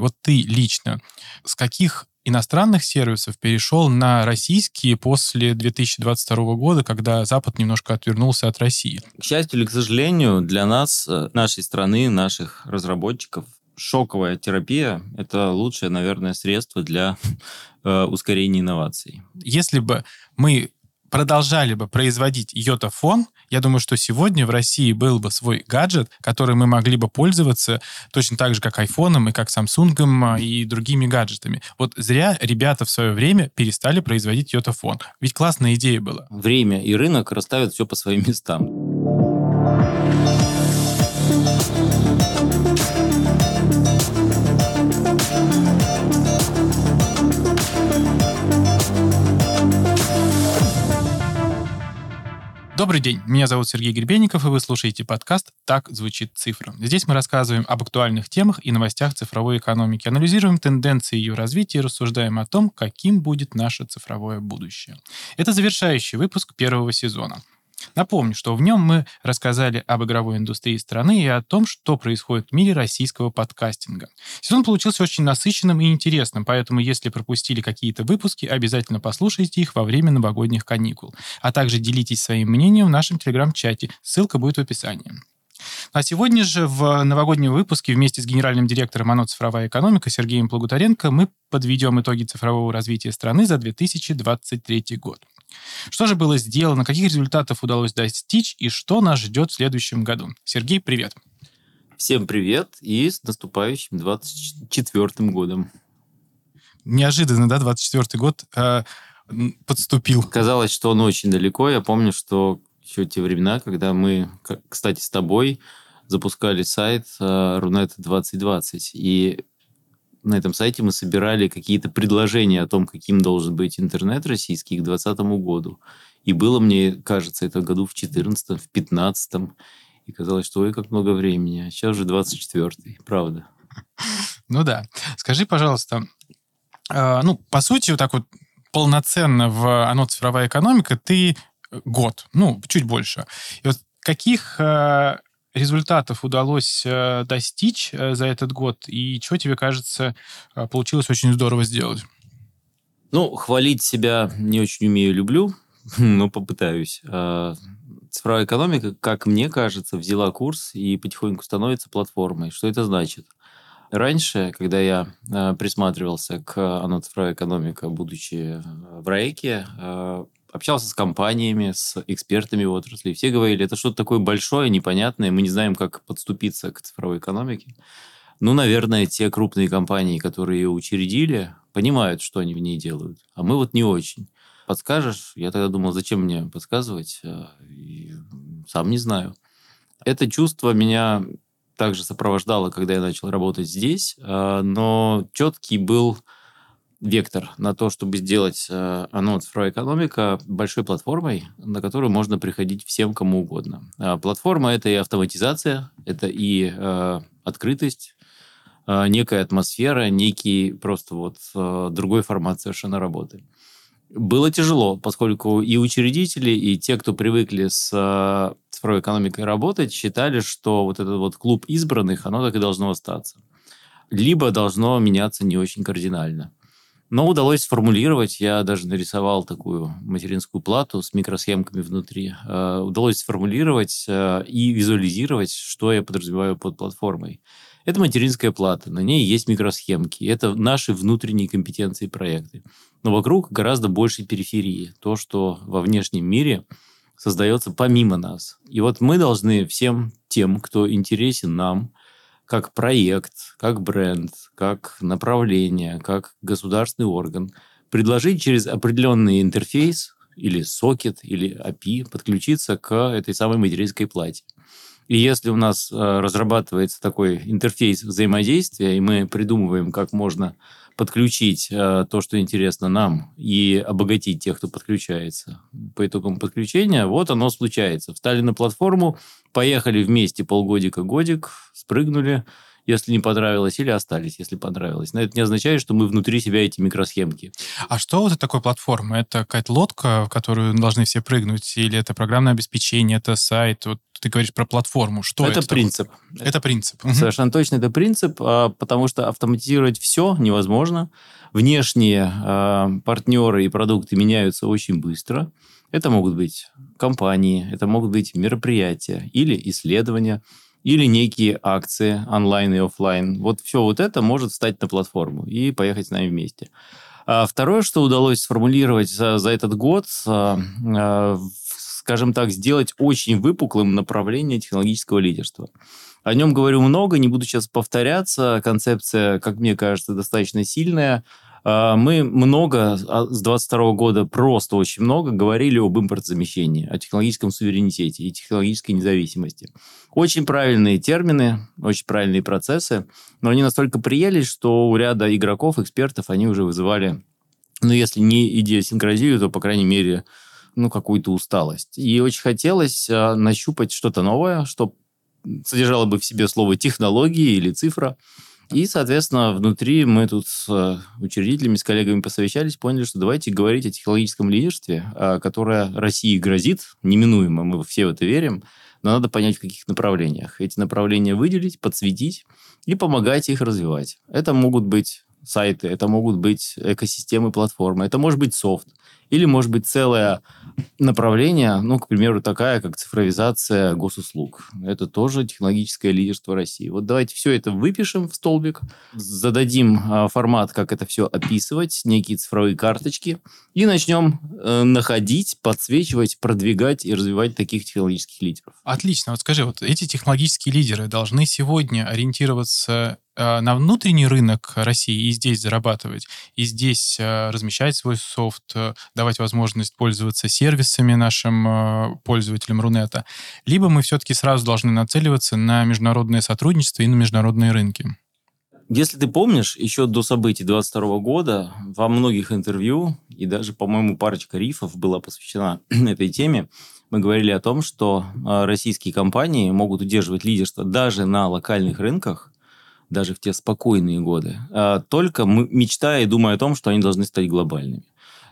Вот ты лично с каких иностранных сервисов перешел на российские после 2022 года, когда Запад немножко отвернулся от России? К счастью или к сожалению, для нас, э, нашей страны, наших разработчиков, шоковая терапия – это лучшее, наверное, средство для э, ускорения инноваций. Если бы мы продолжали бы производить йотафон, я думаю, что сегодня в России был бы свой гаджет, который мы могли бы пользоваться точно так же, как айфоном и как Samsung и другими гаджетами. Вот зря ребята в свое время перестали производить йотафон. Ведь классная идея была. Время и рынок расставят все по своим местам. Добрый день, меня зовут Сергей Гребенников, и вы слушаете подкаст «Так звучит цифра». Здесь мы рассказываем об актуальных темах и новостях цифровой экономики, анализируем тенденции ее развития и рассуждаем о том, каким будет наше цифровое будущее. Это завершающий выпуск первого сезона. Напомню, что в нем мы рассказали об игровой индустрии страны и о том, что происходит в мире российского подкастинга. Сезон получился очень насыщенным и интересным, поэтому если пропустили какие-то выпуски, обязательно послушайте их во время новогодних каникул. А также делитесь своим мнением в нашем телеграм-чате. Ссылка будет в описании. А сегодня же в новогоднем выпуске вместе с генеральным директором ОНО «Цифровая экономика» Сергеем Плугутаренко мы подведем итоги цифрового развития страны за 2023 год. Что же было сделано, каких результатов удалось достичь и что нас ждет в следующем году? Сергей, привет. Всем привет и с наступающим 24 годом. Неожиданно, да, 24 год э, подступил. Казалось, что он очень далеко. Я помню, что еще те времена, когда мы, кстати, с тобой запускали сайт Рунет э, 2020. И на этом сайте мы собирали какие-то предложения о том, каким должен быть интернет российский к 2020 году. И было, мне кажется, это году в 14 в 15 И казалось, что ой, как много времени. А сейчас уже 24-й, правда. Ну да. Скажи, пожалуйста, э, ну, по сути, вот так вот полноценно в ОНО «Цифровая экономика» ты год, ну, чуть больше. И вот каких э, результатов удалось э, достичь э, за этот год, и что тебе кажется э, получилось очень здорово сделать? Ну, хвалить себя не очень умею, люблю, но попытаюсь. А, цифровая экономика, как мне кажется, взяла курс и потихоньку становится платформой. Что это значит? Раньше, когда я присматривался к ОНО «Цифровая экономика», будучи в РАЭКе, общался с компаниями, с экспертами в отрасли. Все говорили, это что-то такое большое, непонятное, мы не знаем, как подступиться к цифровой экономике. Ну, наверное, те крупные компании, которые ее учредили, понимают, что они в ней делают. А мы вот не очень. Подскажешь? Я тогда думал, зачем мне подсказывать? А, и сам не знаю. Это чувство меня также сопровождало, когда я начал работать здесь, а, но четкий был вектор на то, чтобы сделать э, оно цифровая экономика большой платформой, на которую можно приходить всем, кому угодно. А платформа – это и автоматизация, это и э, открытость, э, некая атмосфера, некий просто вот э, другой формат совершенно работы. Было тяжело, поскольку и учредители, и те, кто привыкли с э, цифровой экономикой работать, считали, что вот этот вот клуб избранных, оно так и должно остаться. Либо должно меняться не очень кардинально. Но удалось сформулировать, я даже нарисовал такую материнскую плату с микросхемками внутри. Э, удалось сформулировать э, и визуализировать, что я подразумеваю под платформой. Это материнская плата, на ней есть микросхемки. Это наши внутренние компетенции проекты. Но вокруг гораздо больше периферии. То, что во внешнем мире создается помимо нас. И вот мы должны всем тем, кто интересен нам, как проект, как бренд, как направление, как государственный орган, предложить через определенный интерфейс или сокет, или API подключиться к этой самой материнской плате. И если у нас э, разрабатывается такой интерфейс взаимодействия, и мы придумываем, как можно подключить э, то, что интересно нам, и обогатить тех, кто подключается по итогам подключения, вот оно случается. Встали на платформу, поехали вместе полгодика-годик, спрыгнули, если не понравилось, или остались, если понравилось. Но это не означает, что мы внутри себя эти микросхемки. А что это такое платформа? Это какая-то лодка, в которую должны все прыгнуть? Или это программное обеспечение, это сайт? Вот ты говоришь про платформу. Что это? Это принцип. Это принцип. Совершенно точно это принцип, а, потому что автоматизировать все невозможно. Внешние а, партнеры и продукты меняются очень быстро. Это могут быть компании, это могут быть мероприятия или исследования, или некие акции онлайн и офлайн. Вот все вот это может встать на платформу и поехать с нами вместе. А второе, что удалось сформулировать за, за этот год, скажем так, сделать очень выпуклым направление технологического лидерства. О нем говорю много, не буду сейчас повторяться. Концепция, как мне кажется, достаточно сильная. А, мы много а, с 22 года, просто очень много говорили об импортозамещении, о технологическом суверенитете и технологической независимости. Очень правильные термины, очень правильные процессы, но они настолько приелись, что у ряда игроков, экспертов, они уже вызывали, ну, если не идиосинкразию, то, по крайней мере, ну, какую-то усталость. И очень хотелось э, нащупать что-то новое, что содержало бы в себе слово технологии или цифра, и, соответственно, внутри мы тут с э, учредителями, с коллегами посовещались, поняли, что давайте говорить о технологическом лидерстве, а, которое России грозит, неминуемо, мы все в это верим, но надо понять, в каких направлениях. Эти направления выделить, подсветить и помогать их развивать. Это могут быть сайты, это могут быть экосистемы, платформы, это может быть софт, или может быть целое направление, ну, к примеру, такая, как цифровизация госуслуг. Это тоже технологическое лидерство России. Вот давайте все это выпишем в столбик, зададим э, формат, как это все описывать, некие цифровые карточки, и начнем э, находить, подсвечивать, продвигать и развивать таких технологических лидеров. Отлично. Вот скажи, вот эти технологические лидеры должны сегодня ориентироваться на внутренний рынок России и здесь зарабатывать, и здесь э, размещать свой софт, э, давать возможность пользоваться сервисами нашим пользователям Рунета, либо мы все-таки сразу должны нацеливаться на международное сотрудничество и на международные рынки. Если ты помнишь, еще до событий 22 года во многих интервью, и даже, по-моему, парочка рифов была посвящена этой теме, мы говорили о том, что российские компании могут удерживать лидерство даже на локальных рынках, даже в те спокойные годы, а, только мечтая и думая о том, что они должны стать глобальными.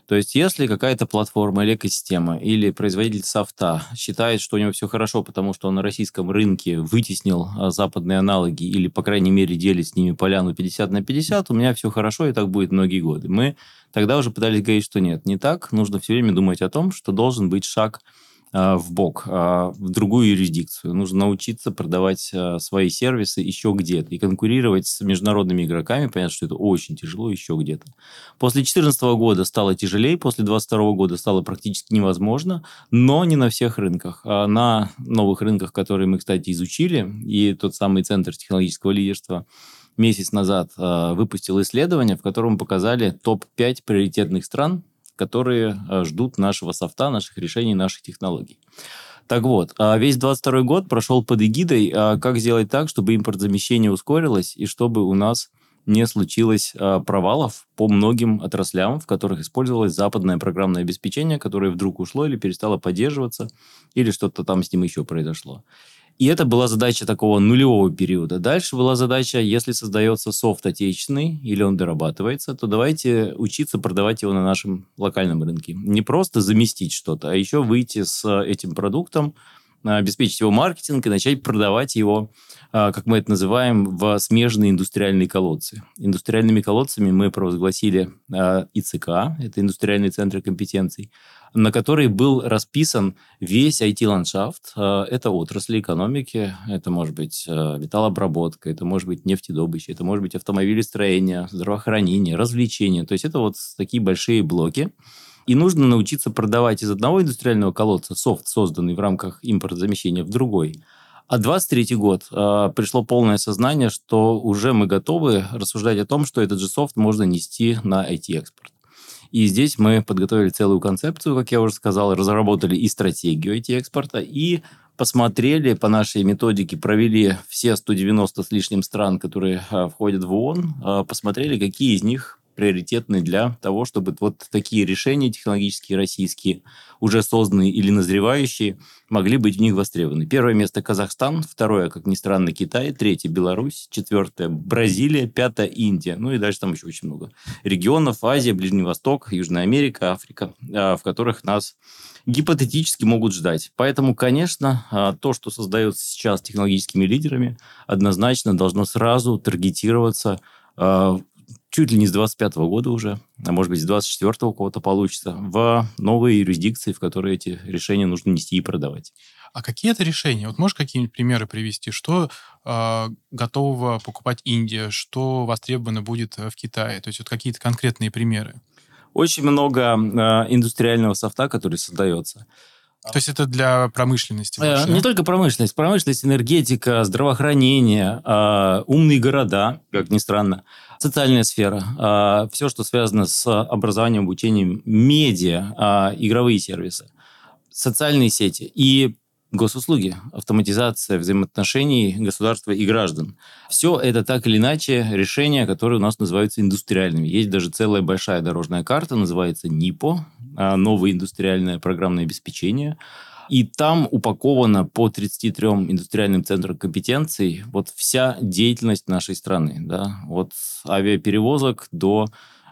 То есть, если какая-то платформа или экосистема или производитель софта считает, что у него все хорошо, потому что он на российском рынке вытеснил а, западные аналоги или, по крайней мере, делит с ними поляну 50 на 50, у меня все хорошо, и так будет многие годы. Мы тогда уже пытались говорить, что нет, не так. Нужно все время думать о том, что должен быть шаг в бок, а, в другую юрисдикцию. Нужно научиться продавать а, свои сервисы еще где-то и конкурировать с международными игроками. Понятно, что это очень тяжело еще где-то. После 2014 года стало тяжелее, после 2022 года стало практически невозможно, но не на всех рынках. На новых рынках, которые мы, кстати, изучили, и тот самый Центр технологического лидерства месяц назад выпустил исследование, в котором показали топ-5 приоритетных стран которые э, ждут нашего софта, наших решений, наших технологий. Так вот, а весь 22 год прошел под эгидой, а как сделать так, чтобы импортзамещение ускорилось и чтобы у нас не случилось а, провалов по многим отраслям, в которых использовалось западное программное обеспечение, которое вдруг ушло или перестало поддерживаться, или что-то там с ним еще произошло. И это была задача такого нулевого периода. Дальше была задача, если создается софт отечественный или он дорабатывается, то давайте учиться продавать его на нашем локальном рынке. Не просто заместить что-то, а еще выйти с этим продуктом, обеспечить его маркетинг и начать продавать его, а, как мы это называем, в смежные индустриальные колодцы. Индустриальными колодцами мы провозгласили а, ИЦК, это индустриальный центр компетенций, на которой был расписан весь IT-ландшафт. А, это отрасли экономики, это может быть металлообработка, это может быть нефтедобыча, это может быть автомобилестроение, здравоохранение, развлечения. То есть это вот такие большие блоки. И нужно научиться продавать из одного индустриального колодца софт, созданный в рамках импортозамещения, в другой. А 23 год э, пришло полное сознание, что уже мы готовы рассуждать о том, что этот же софт можно нести на IT-экспорт. И здесь мы подготовили целую концепцию, как я уже сказал, разработали и стратегию IT-экспорта, и посмотрели по нашей методике, провели все 190 с лишним стран, которые э, входят в ООН, э, посмотрели, какие из них приоритетны для того, чтобы вот такие решения технологические российские, уже созданные или назревающие, могли быть в них востребованы. Первое место Казахстан, второе, как ни странно, Китай, третье Беларусь, четвертое Бразилия, пятое Индия. Ну и дальше там еще очень много регионов, Азия, Ближний Восток, Южная Америка, Африка, а, в которых нас гипотетически могут ждать. Поэтому, конечно, а, то, что создается сейчас технологическими лидерами, однозначно должно сразу таргетироваться а, чуть ли не с 25 года уже, а может быть, с 24 у кого-то получится, в новые юрисдикции, в которые эти решения нужно нести и продавать. А какие это решения? Вот можешь какие-нибудь примеры привести? Что э, готова покупать Индия? Что востребовано будет в Китае? То есть вот какие-то конкретные примеры. Очень много э, индустриального софта, который создается. То есть это для промышленности? Э, не только промышленность. Промышленность, энергетика, здравоохранение, э, умные города, как ни странно, социальная сфера, э, все, что связано с образованием, обучением, медиа, э, игровые сервисы, социальные сети и госуслуги, автоматизация взаимоотношений государства и граждан. Все это так или иначе решения, которые у нас называются индустриальными. Есть даже целая большая дорожная карта, называется НИПО, а, новое индустриальное программное обеспечение. И там упаковано по 33 индустриальным центрам компетенций вот вся деятельность нашей страны. Да? От авиаперевозок до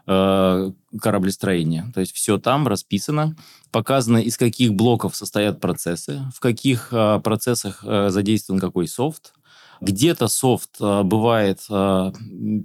э, кораблестроения. То есть все там расписано, показано, из каких блоков состоят процессы, в каких э, процессах э, задействован какой софт. Где-то софт э, бывает э,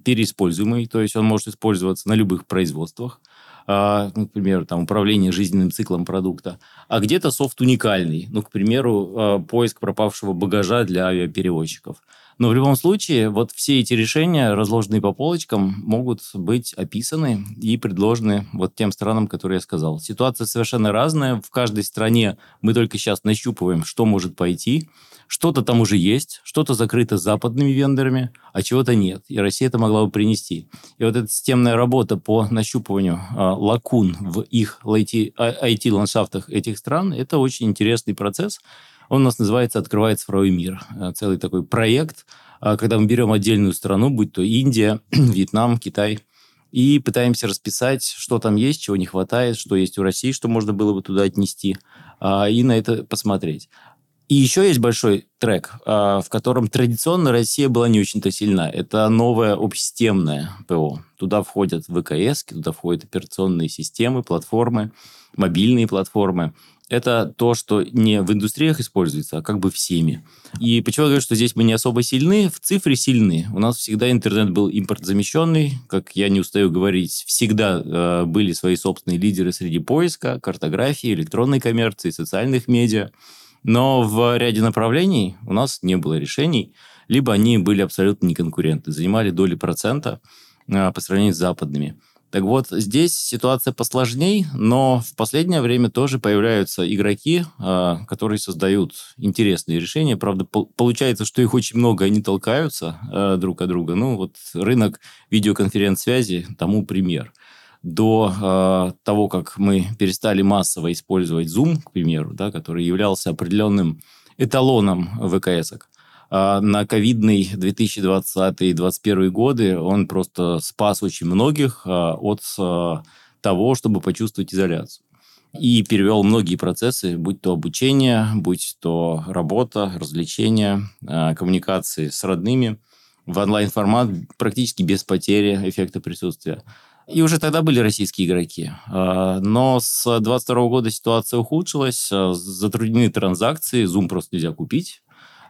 переиспользуемый, то есть он может использоваться на любых производствах а, ну, к примеру, там, управление жизненным циклом продукта, а где-то софт уникальный, ну, к примеру, а, поиск пропавшего багажа для авиаперевозчиков. Но в любом случае, вот все эти решения, разложенные по полочкам, могут быть описаны и предложены вот тем странам, которые я сказал. Ситуация совершенно разная. В каждой стране мы только сейчас нащупываем, что может пойти. Что-то там уже есть, что-то закрыто западными вендорами, а чего-то нет. И Россия это могла бы принести. И вот эта системная работа по нащупыванию э, лакун в их IT-ландшафтах этих стран, это очень интересный процесс. Он у нас называется «Открывает цифровой мир». Э, целый такой проект, когда мы берем отдельную страну, будь то Индия, Вьетнам, Китай, и пытаемся расписать, что там есть, чего не хватает, что есть у России, что можно было бы туда отнести, а, и на это посмотреть. И еще есть большой трек, а, в котором традиционно Россия была не очень-то сильна. Это новое общесистемное ПО. Туда входят ВКС, туда входят операционные системы, платформы, мобильные платформы это то, что не в индустриях используется, а как бы всеми. И почему я говорю, что здесь мы не особо сильны? В цифре сильны. У нас всегда интернет был импортозамещенный, как я не устаю говорить, всегда э, были свои собственные лидеры среди поиска, картографии, электронной коммерции, социальных медиа. Но в ряде направлений у нас не было решений, либо они были абсолютно неконкурентны, занимали доли процента э, по сравнению с западными. Так вот, здесь ситуация посложней, но в последнее время тоже появляются игроки, а, которые создают интересные решения. Правда, получается, что их очень много, они толкаются а, друг от друга. Ну, вот рынок видеоконференц-связи тому пример. До э, того, как мы перестали массово использовать Zoom, к примеру, да, который являлся определенным эталоном ВКСок, а, на ковидный 2020-2021 годы он просто спас очень многих а, от а, того, чтобы почувствовать изоляцию. И перевел многие процессы, будь то обучение, будь то работа, развлечения, коммуникации с родными, в онлайн-формат практически без потери эффекта присутствия. И уже тогда были российские игроки. Но с 2022 года ситуация ухудшилась, затруднены транзакции, Zoom просто нельзя купить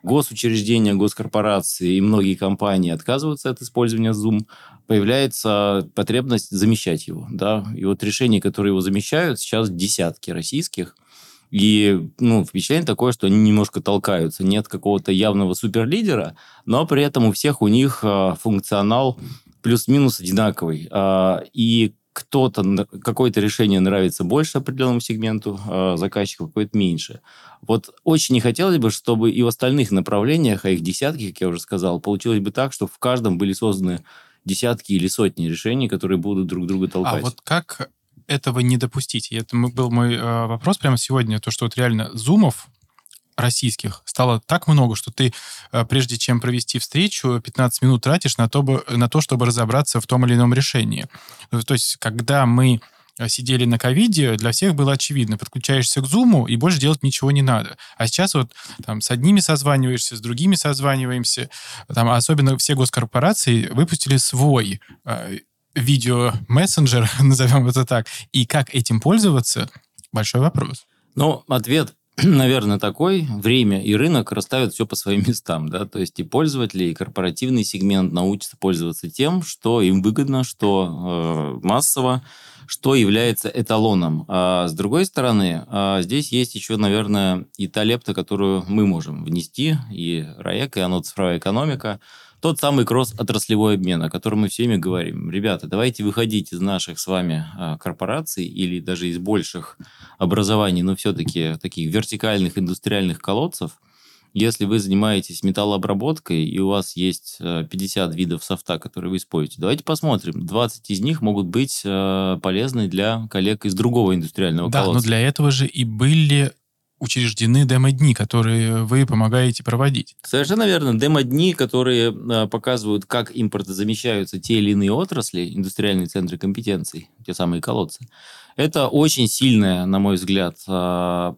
госучреждения, госкорпорации и многие компании отказываются от использования Zoom, появляется потребность замещать его. Да? И вот решения, которые его замещают, сейчас десятки российских. И ну, впечатление такое, что они немножко толкаются. Нет какого-то явного суперлидера, но при этом у всех у них а, функционал плюс-минус одинаковый. А, и кто-то, какое-то решение нравится больше определенному сегменту э, заказчиков, какое-то меньше. Вот очень не хотелось бы, чтобы и в остальных направлениях, а их десятки, как я уже сказал, получилось бы так, что в каждом были созданы десятки или сотни решений, которые будут друг друга а толкать. А вот как этого не допустить? И это был мой э, вопрос прямо сегодня, то, что вот реально зумов российских стало так много, что ты, э, прежде чем провести встречу, 15 минут тратишь на то, на то чтобы разобраться в том или ином решении. То есть, когда мы э, сидели на ковиде, для всех было очевидно. Подключаешься к Zoom, и больше делать ничего не надо. А сейчас вот там с одними созваниваешься, с другими созваниваемся. Там, особенно все госкорпорации выпустили свой э, видео-мессенджер, назовем это так. И как этим пользоваться, большой вопрос. Ну, ответ наверное, такой. Время и рынок расставят все по своим местам. Да? То есть и пользователи, и корпоративный сегмент научатся пользоваться тем, что им выгодно, что э, массово, что является эталоном. А с другой стороны, э, здесь есть еще, наверное, и та лепта, которую мы можем внести, и РАЭК, и оно цифровая экономика – тот самый кросс-отраслевой обмен, о котором мы всеми говорим. Ребята, давайте выходить из наших с вами а, корпораций или даже из больших образований, но все-таки таких вертикальных индустриальных колодцев. Если вы занимаетесь металлообработкой и у вас есть 50 а, видов софта, которые вы используете, давайте посмотрим. 20 из них могут быть а, полезны для коллег из другого индустриального да, колодца. Да, но для этого же и были учреждены демо-дни, которые вы помогаете проводить. Совершенно верно. Демо-дни, которые э, показывают, как импортозамещаются те или иные отрасли, индустриальные центры компетенций, те самые колодцы. Это очень сильное, на мой взгляд, э,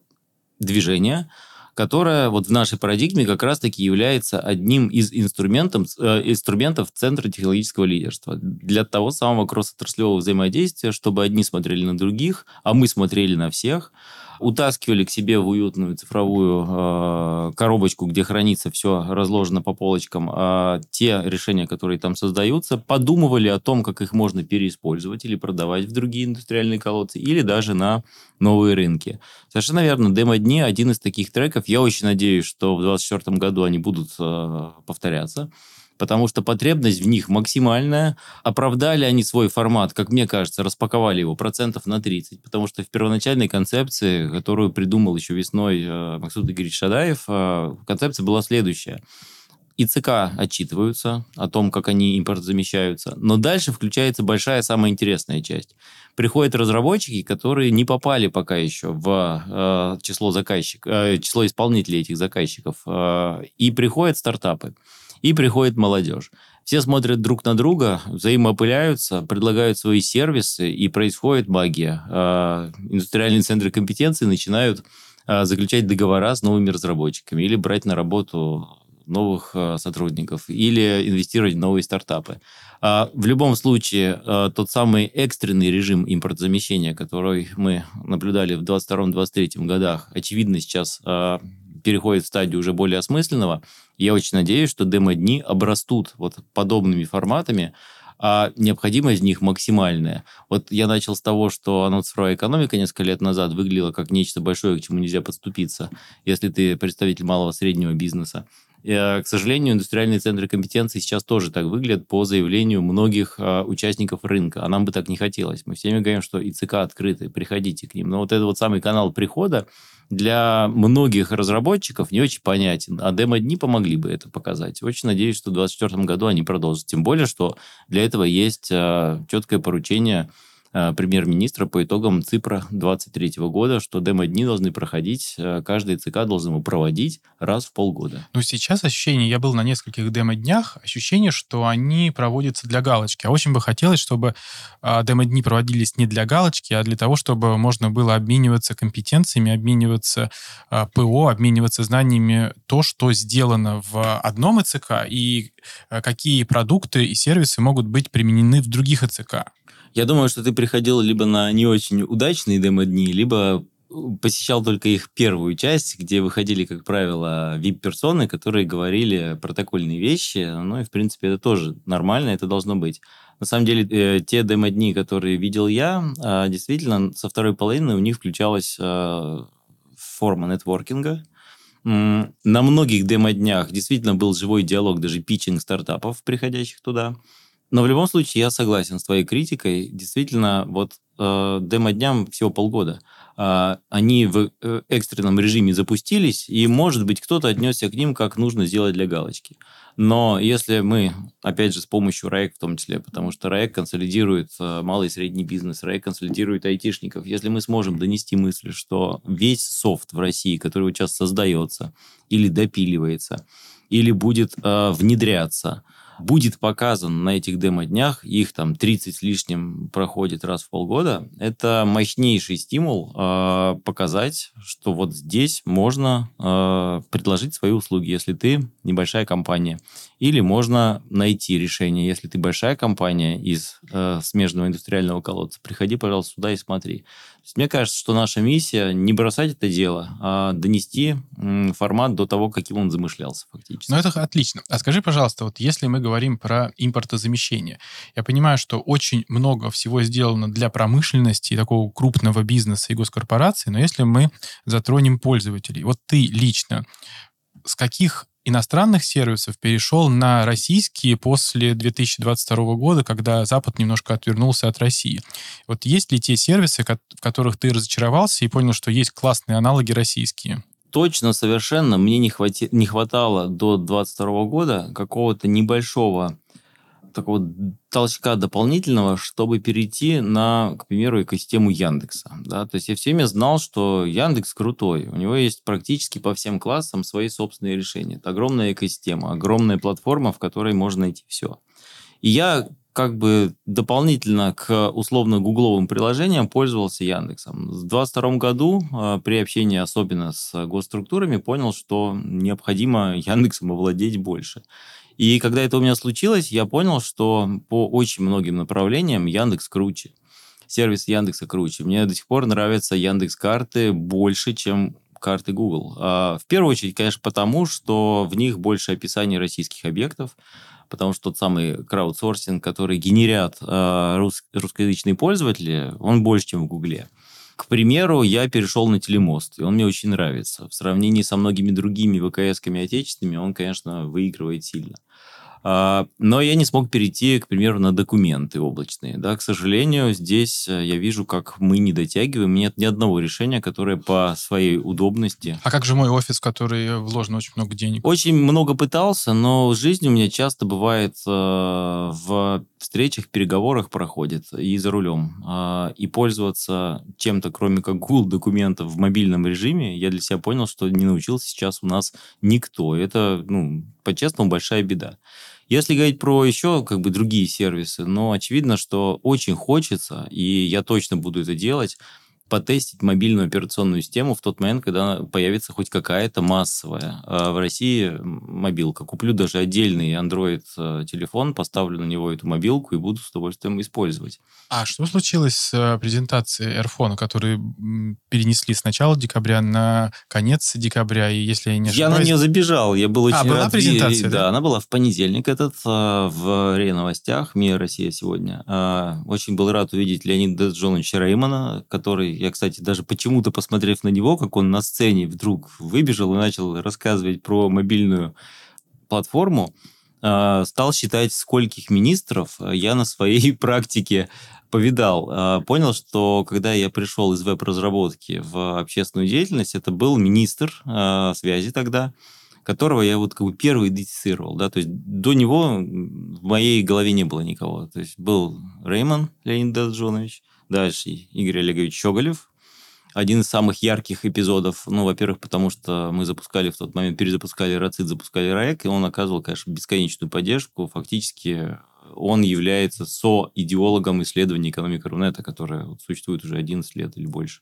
движение, которое вот в нашей парадигме как раз-таки является одним из инструментов, э, инструментов Центра технологического лидерства. Для того самого кросс-отраслевого взаимодействия, чтобы одни смотрели на других, а мы смотрели на всех – утаскивали к себе в уютную цифровую э, коробочку, где хранится все разложено по полочкам, э, те решения, которые там создаются, подумывали о том, как их можно переиспользовать или продавать в другие индустриальные колодцы, или даже на новые рынки. Совершенно верно, демо-дни один из таких треков. Я очень надеюсь, что в 2024 году они будут э, повторяться потому что потребность в них максимальная. Оправдали они свой формат, как мне кажется, распаковали его процентов на 30, потому что в первоначальной концепции, которую придумал еще весной э, Максут Игоревич Шадаев, э, концепция была следующая. ИЦК отчитываются о том, как они импортозамещаются, но дальше включается большая, самая интересная часть. Приходят разработчики, которые не попали пока еще в э, число заказчиков, э, число исполнителей этих заказчиков, э, и приходят стартапы. И приходит молодежь. Все смотрят друг на друга, взаимоопыляются, предлагают свои сервисы, и происходит магия. А, индустриальные центры компетенции начинают а, заключать договора с новыми разработчиками или брать на работу новых а, сотрудников или инвестировать в новые стартапы. В любом случае, тот самый экстренный режим импортозамещения, который мы наблюдали в 2022-2023 годах, очевидно, сейчас переходит в стадию уже более осмысленного. Я очень надеюсь, что демо-дни обрастут вот подобными форматами, а необходимость в них максимальная. Вот я начал с того, что оно цифровая экономика несколько лет назад выглядела как нечто большое, к чему нельзя подступиться, если ты представитель малого среднего бизнеса. Э, к сожалению, индустриальные центры компетенции сейчас тоже так выглядят по заявлению многих а, участников рынка. А нам бы так не хотелось. Мы всеми говорим, что ИЦК открыты, приходите к ним. Но вот этот вот самый канал прихода для многих разработчиков не очень понятен. А демо-дни помогли бы это показать. Очень надеюсь, что в 2024 году они продолжат. Тем более, что для этого есть а, четкое поручение премьер-министра по итогам ЦИПРа 2023 года, что демо-дни должны проходить, э, каждый ЦК должен его проводить раз в полгода. Ну, сейчас ощущение, я был на нескольких демо-днях, ощущение, что они проводятся для галочки. А очень бы хотелось, чтобы а, демо-дни проводились не для галочки, а для того, чтобы можно было обмениваться компетенциями, обмениваться а, ПО, обмениваться знаниями то, что сделано в одном ЭЦК и а, какие продукты и сервисы могут быть применены в других ЭЦК. Я думаю, что ты приходил либо на не очень удачные демо-дни, либо посещал только их первую часть, где выходили, как правило, вип-персоны, которые говорили протокольные вещи. Ну и, в принципе, это тоже нормально, это должно быть. На самом деле, э, те демо-дни, которые видел я, э, действительно, со второй половины у них включалась э, форма нетворкинга. На многих демо-днях действительно был живой диалог, даже питчинг стартапов, приходящих туда. Но в любом случае я согласен с твоей критикой. Действительно, вот э, демо-дням всего полгода. а, они в э, экстренном режиме запустились, и, может быть, кто-то отнесся к ним, как нужно сделать для галочки. Но если мы, опять же, с помощью РАЭК в том числе, потому что РАЭК консолидирует э, малый и средний бизнес, РАЭК консолидирует айтишников, если мы сможем донести мысль, что весь софт в России, который сейчас создается или допиливается, или будет э, внедряться, будет показан на этих демо-днях, их там 30 с лишним проходит раз в полгода, это мощнейший стимул э, показать, что вот здесь можно э, предложить свои услуги, если ты небольшая компания. Или можно найти решение, если ты большая компания из э, смежного индустриального колодца. Приходи, пожалуйста, сюда и смотри. есть, мне кажется, что наша миссия не бросать это дело, а донести м, формат до того, каким он замышлялся фактически. Ну, это отлично. А скажи, пожалуйста, вот если мы говорим про импортозамещение, я понимаю, что очень много всего сделано для промышленности и такого крупного бизнеса и госкорпораций, но если мы затронем пользователей, вот ты лично с каких иностранных сервисов перешел на российские после 2022 года, когда Запад немножко отвернулся от России. Вот есть ли те сервисы, в которых ты разочаровался и понял, что есть классные аналоги российские? Точно, совершенно. Мне не, хвати... не хватало до 2022 года какого-то небольшого такого толчка дополнительного, чтобы перейти на, к примеру, экосистему Яндекса. Да? То есть я всеми знал, что Яндекс крутой. У него есть практически по всем классам свои собственные решения. Это огромная экосистема, огромная платформа, в которой можно найти все. И я как бы дополнительно к условно-гугловым приложениям пользовался Яндексом. В 2022 году а, при общении особенно с госструктурами понял, что необходимо Яндексом овладеть больше. И когда это у меня случилось, я понял, что по очень многим направлениям Яндекс круче. Сервис Яндекса круче. Мне до сих пор нравятся Яндекс карты больше, чем карты Google. А, в первую очередь, конечно, потому, что в них больше описаний российских объектов, потому что тот самый краудсорсинг, который генерят рус, русскоязычные пользователи, он больше, чем в Гугле. К примеру, я перешел на телемост, и он мне очень нравится. В сравнении со многими другими ВКС-ками отечественными, он, конечно, выигрывает сильно. А, но я не смог перейти, к примеру, на документы облачные. Да, к сожалению, здесь э, я вижу, как мы не дотягиваем. Нет ни одного решения, которое по своей удобности. А как же мой офис, в который вложено очень много денег? Очень много пытался, но жизнь у меня часто бывает э, в встречах, переговорах проходит и за рулем. Э, и пользоваться чем-то, кроме как Google документов в мобильном режиме, я для себя понял, что не научился сейчас у нас никто. Это, ну, по-честному, большая беда. Если говорить про еще как бы другие сервисы, но очевидно, что очень хочется, и я точно буду это делать, потестить мобильную операционную систему в тот момент, когда появится хоть какая-то массовая. А в России мобилка. Куплю даже отдельный Android-телефон, э, поставлю на него эту мобилку и буду с удовольствием использовать. А что случилось с э, презентацией AirPhone, который перенесли с начала декабря на конец декабря, и если я не ошибаюсь... Я на нее забежал, я был а, очень а, была презентация, да? Да, она была в понедельник этот, э, в РИА Новостях, МИА Россия сегодня. Очень был рад увидеть Леонида Джоновича Реймана, который я, кстати, даже почему-то, посмотрев на него, как он на сцене вдруг выбежал и начал рассказывать про мобильную платформу, а, стал считать, скольких министров я на своей практике повидал. А, понял, что когда я пришел из веб-разработки в общественную деятельность, это был министр а, связи тогда, которого я вот как бы первый идентифицировал, да, то есть до него в моей голове не было никого. То есть был Реймон Леонид Даджонович, Дальше Игорь Олегович Щеголев. Один из самых ярких эпизодов, ну, во-первых, потому что мы запускали в тот момент, перезапускали РАЦИД, запускали РАЭК, и он оказывал, конечно, бесконечную поддержку. Фактически он является со-идеологом исследования экономики Рунета, которая вот существует уже 11 лет или больше.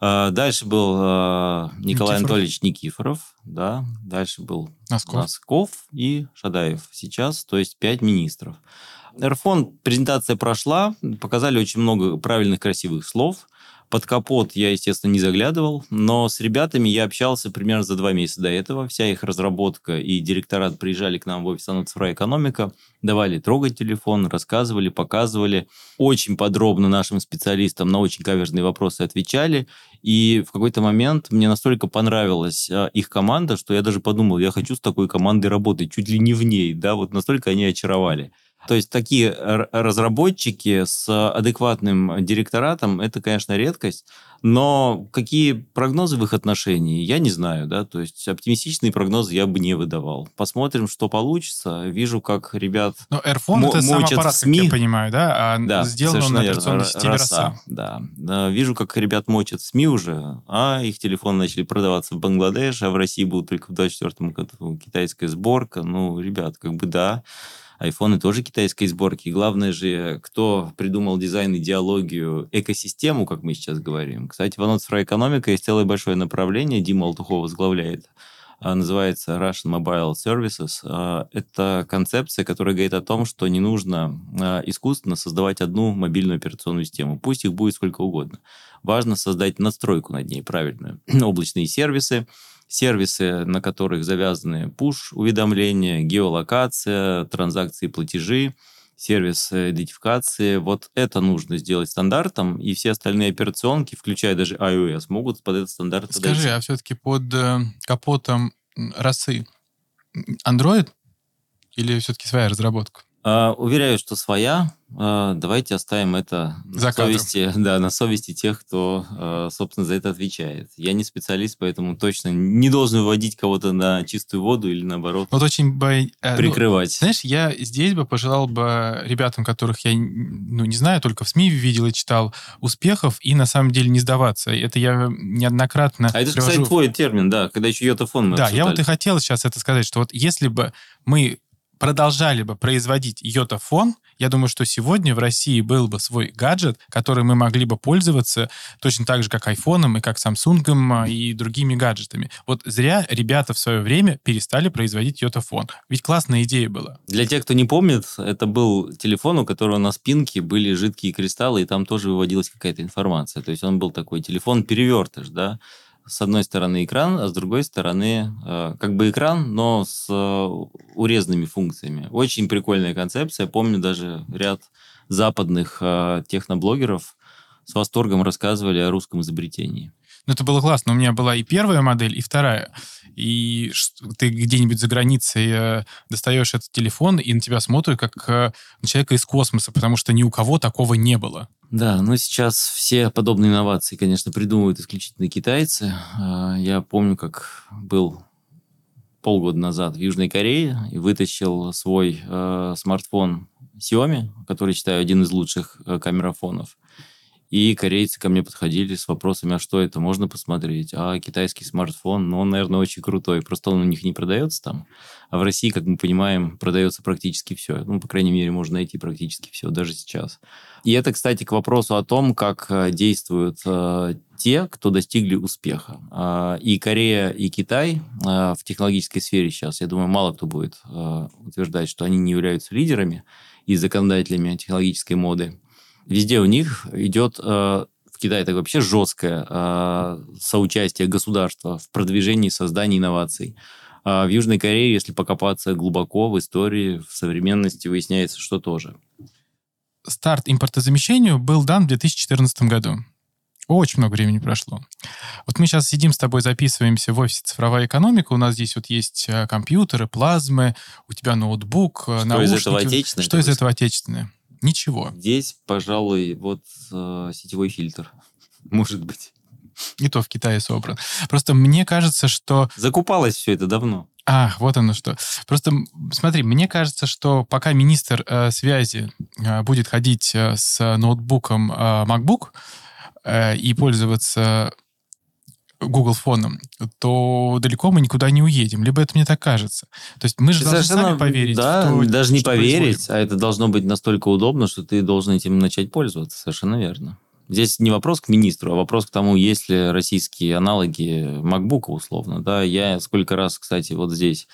А, дальше был а, Николай Никифоров. Анатольевич Никифоров, да. Дальше был Носков. Носков и Шадаев. Сейчас, то есть, пять министров. Эрфон презентация прошла, показали очень много правильных, красивых слов. Под капот я, естественно, не заглядывал, но с ребятами я общался примерно за два месяца до этого. Вся их разработка и директорат приезжали к нам в офис «Анна цифровая экономика», давали трогать телефон, рассказывали, показывали. Очень подробно нашим специалистам на очень каверзные вопросы отвечали. И в какой-то момент мне настолько понравилась а, их команда, что я даже подумал, я хочу с такой командой работать, чуть ли не в ней, да, вот настолько они очаровали. То есть такие разработчики с адекватным директоратом, это, конечно, редкость. Но какие прогнозы в их отношении, я не знаю, да, то есть оптимистичные прогнозы я бы не выдавал. Посмотрим, что получится. Вижу, как ребят Но Airphone это сам аппарат, СМИ. как я понимаю, да, а да, сделан он на операционной системе роса. Да. да, вижу, как ребят мочат СМИ уже, а их телефоны начали продаваться в Бангладеш, а в России будут только в 2024 году китайская сборка. Ну, ребят, как бы да, Айфоны тоже китайской сборки. Главное же, кто придумал дизайн, идеологию, экосистему, как мы сейчас говорим. Кстати, в цифровая экономика есть целое большое направление, Дима Алтухов возглавляет а, называется Russian Mobile Services. А, это концепция, которая говорит о том, что не нужно а, искусственно создавать одну мобильную операционную систему. Пусть их будет сколько угодно. Важно создать настройку над ней правильную. Облачные сервисы, сервисы, на которых завязаны push-уведомления, геолокация, транзакции, платежи, сервис идентификации. Вот это нужно сделать стандартом, и все остальные операционки, включая даже iOS, могут под этот стандарт Скажи, подойти. а все-таки под э, капотом росы Android или все-таки своя разработка? Uh, уверяю, что своя. Uh, давайте оставим это за на совести, да, на совести тех, кто, uh, собственно, за это отвечает. Я не специалист, поэтому точно не должен выводить кого-то на чистую воду или наоборот. Вот очень бо... Э, ну, прикрывать. Ну, знаешь, я здесь бы пожелал бы ребятам, которых я, ну, не знаю, только в СМИ видел и читал, успехов и на самом деле не сдаваться. Это я неоднократно. А это, привожу... кстати, твой термин, да, когда еще йотафон мы Да, обсуждали. я вот и хотел сейчас это сказать, что вот если бы мы продолжали бы производить йотафон, я думаю, что сегодня в России был бы свой гаджет, который мы могли бы пользоваться точно так же, как айфоном и как самсунгом а, и другими гаджетами. Вот зря ребята в свое время перестали производить йотафон. Ведь классная идея была. Для тех, кто не помнит, это был телефон, у которого на спинке были жидкие кристаллы, и там тоже выводилась какая-то информация. То есть он был такой телефон-перевертыш, да, с одной стороны экран, а с другой стороны э, как бы экран, но с э, урезанными функциями. Очень прикольная концепция. Помню даже ряд западных э, техноблогеров с восторгом рассказывали о русском изобретении. Ну, это было классно. У меня была и первая модель, и вторая. И ты где-нибудь за границей э, достаешь этот телефон, и на тебя смотрят как э, на человека из космоса, потому что ни у кого такого не было. Да, но сейчас все подобные инновации, конечно, придумывают исключительно китайцы. А, я помню, как был полгода назад в Южной Корее и вытащил свой э, смартфон Xiaomi, который считаю один из лучших э, камерафонов. И корейцы ко мне подходили с вопросами, а что это, можно посмотреть? А китайский смартфон, ну, он, наверное, очень крутой. Просто он у них не продается там. А в России, как мы понимаем, продается практически все. Ну, по крайней мере, можно найти практически все, даже сейчас. И это, кстати, к вопросу о том, как э, действуют э, те, кто достигли успеха. Э, и Корея, и Китай э, в технологической сфере сейчас, я думаю, мало кто будет утверждать, что они не являются лидерами и законодателями технологической моды. Везде у них идет э, в Китае это вообще жесткое э, соучастие государства в продвижении создании инноваций. А в Южной Корее, если покопаться глубоко в истории, в современности, выясняется, что тоже. Старт импортозамещению был дан в 2014 году. Очень много времени прошло. Вот мы сейчас сидим с тобой, записываемся в офисе «Цифровая экономика». У нас здесь вот есть э, компьютеры, плазмы, у тебя ноутбук, что наушники. из этого отечественное? Что из этого отечественное? Ничего. Здесь, пожалуй, вот э, сетевой фильтр. Может быть. И то в Китае собран. Просто мне кажется, что... Закупалось все это давно. Ах, вот оно что. Просто смотри, мне кажется, что пока министр э, связи э, будет ходить э, с ноутбуком э, MacBook э, и пользоваться Google фоном, то далеко мы никуда не уедем. Либо это мне так кажется. То есть мы же должны сами поверить. Да, то, даже не поверить, происходит. а это должно быть настолько удобно, что ты должен этим начать пользоваться. Совершенно верно. Здесь не вопрос к министру, а вопрос к тому, есть ли российские аналоги MacBook условно. Да, я сколько раз, кстати, вот здесь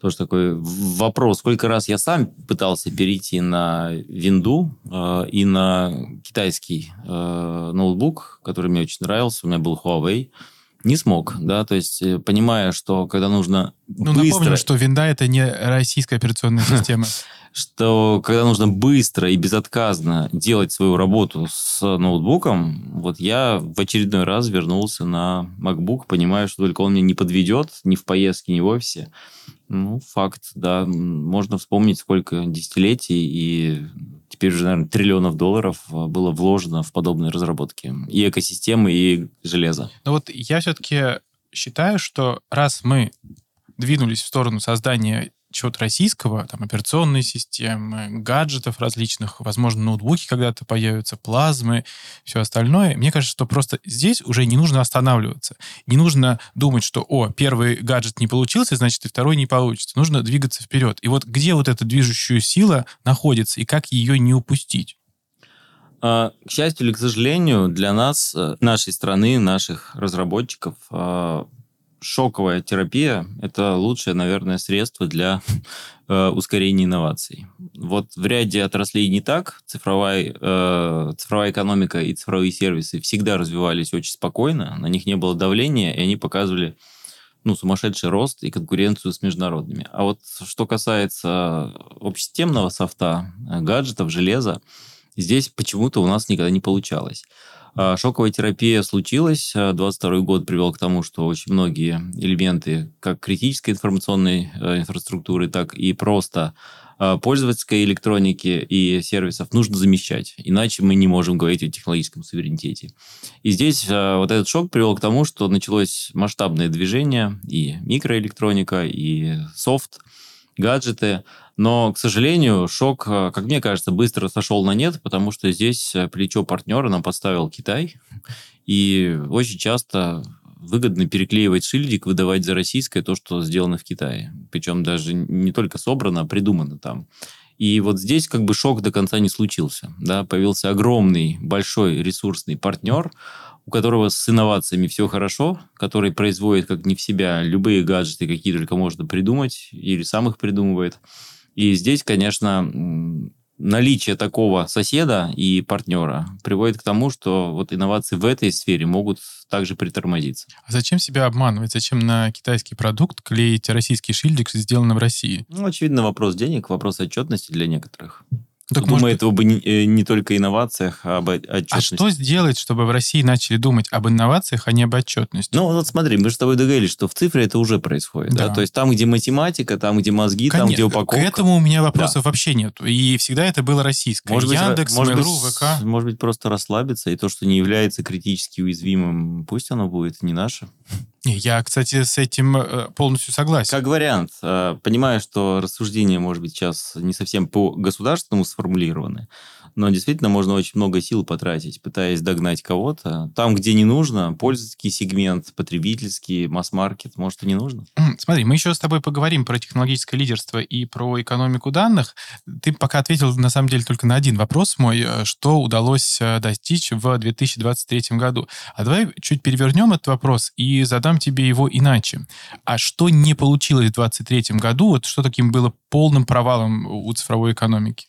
тоже такой вопрос. Сколько раз я сам пытался перейти на винду э, и на китайский э, ноутбук, который мне очень нравился. У меня был Huawei не смог, да, то есть э, понимая, что когда нужно ну, быстро... напомню, что винда — это не российская операционная система. Что когда нужно быстро и безотказно делать свою работу с ноутбуком, вот я в очередной раз вернулся на MacBook, понимая, что только он меня не подведет ни в поездке, ни в офисе. Ну, факт, да. Можно вспомнить, сколько десятилетий и теперь уже, наверное, триллионов долларов а, было вложено в подобные разработки. И экосистемы, и железо. Но вот я все-таки считаю, что раз мы двинулись в сторону создания чего-то российского, там, операционные системы, гаджетов различных, возможно, ноутбуки когда-то появятся, плазмы, все остальное. Мне кажется, что просто здесь уже не нужно останавливаться. Не нужно думать, что, о, первый гаджет не получился, значит, и второй не получится. Нужно двигаться вперед. И вот где вот эта движущая сила находится, и как ее не упустить? А, к счастью или к сожалению, для нас, э, нашей страны, наших разработчиков, а, шоковая терапия – это лучшее, наверное, средство для э, ускорения инноваций. Вот в ряде отраслей не так. Цифровая, э, цифровая экономика и цифровые сервисы всегда развивались очень спокойно, на них не было давления, и они показывали ну, сумасшедший рост и конкуренцию с международными. А вот что касается общесистемного софта, э, гаджетов, железа, здесь почему-то у нас никогда не получалось. А, шоковая терапия случилась. 22 а, год привел к тому, что очень многие элементы как критической информационной э, инфраструктуры, так и просто а, пользовательской электроники и сервисов нужно замещать. Иначе мы не можем говорить о технологическом суверенитете. И здесь вот этот шок привел к тому, что началось масштабное движение и микроэлектроника, и софт, гаджеты. Но, к сожалению, шок, э, как мне кажется, быстро сошел на нет, потому что здесь э, плечо партнера нам поставил Китай. И очень часто выгодно переклеивать шильдик, выдавать за российское то, что сделано в Китае. Причем даже не только собрано, а придумано там. И вот здесь как бы шок до конца не случился. Да? Появился огромный, большой ресурсный партнер, у которого с инновациями все хорошо, который производит как не в себя любые гаджеты, какие только можно придумать, или сам их придумывает. И здесь, конечно, наличие такого соседа и партнера приводит к тому, что вот инновации в этой сфере могут также притормозиться. А зачем себя обманывать? Зачем на китайский продукт клеить российский шильдик, сделанный в России? Ну, очевидно, вопрос денег, вопрос отчетности для некоторых. Так Думаю, может... этого бы не, э, не только инновациях, а об отчетности. А что сделать, чтобы в России начали думать об инновациях, а не об отчетности? Ну, вот смотри, мы же с тобой договорились, что в цифре это уже происходит. Да. Да? То есть там, где математика, там, где мозги, Конечно, там, где упаковка. К этому у меня вопросов да. вообще нет. И всегда это было российское. Может Яндекс, быть, может Mail.ru, ВК. Может быть, просто расслабиться, и то, что не является критически уязвимым, пусть оно будет не наше. Я, кстати, с этим э, полностью согласен. Как вариант. Э, понимаю, что рассуждения, может быть, сейчас не совсем по государственному сформулированы, но действительно можно очень много сил потратить, пытаясь догнать кого-то. Там, где не нужно, пользовательский сегмент, потребительский, масс-маркет, может, и не нужно. Смотри, мы еще с тобой поговорим про технологическое лидерство и про экономику данных. Ты пока ответил, на самом деле, только на один вопрос мой, э, что удалось э, достичь в 2023 году. А давай чуть перевернем этот вопрос и задам тебе его иначе. А что не получилось в 2023 году? Вот что таким было полным провалом у цифровой экономики?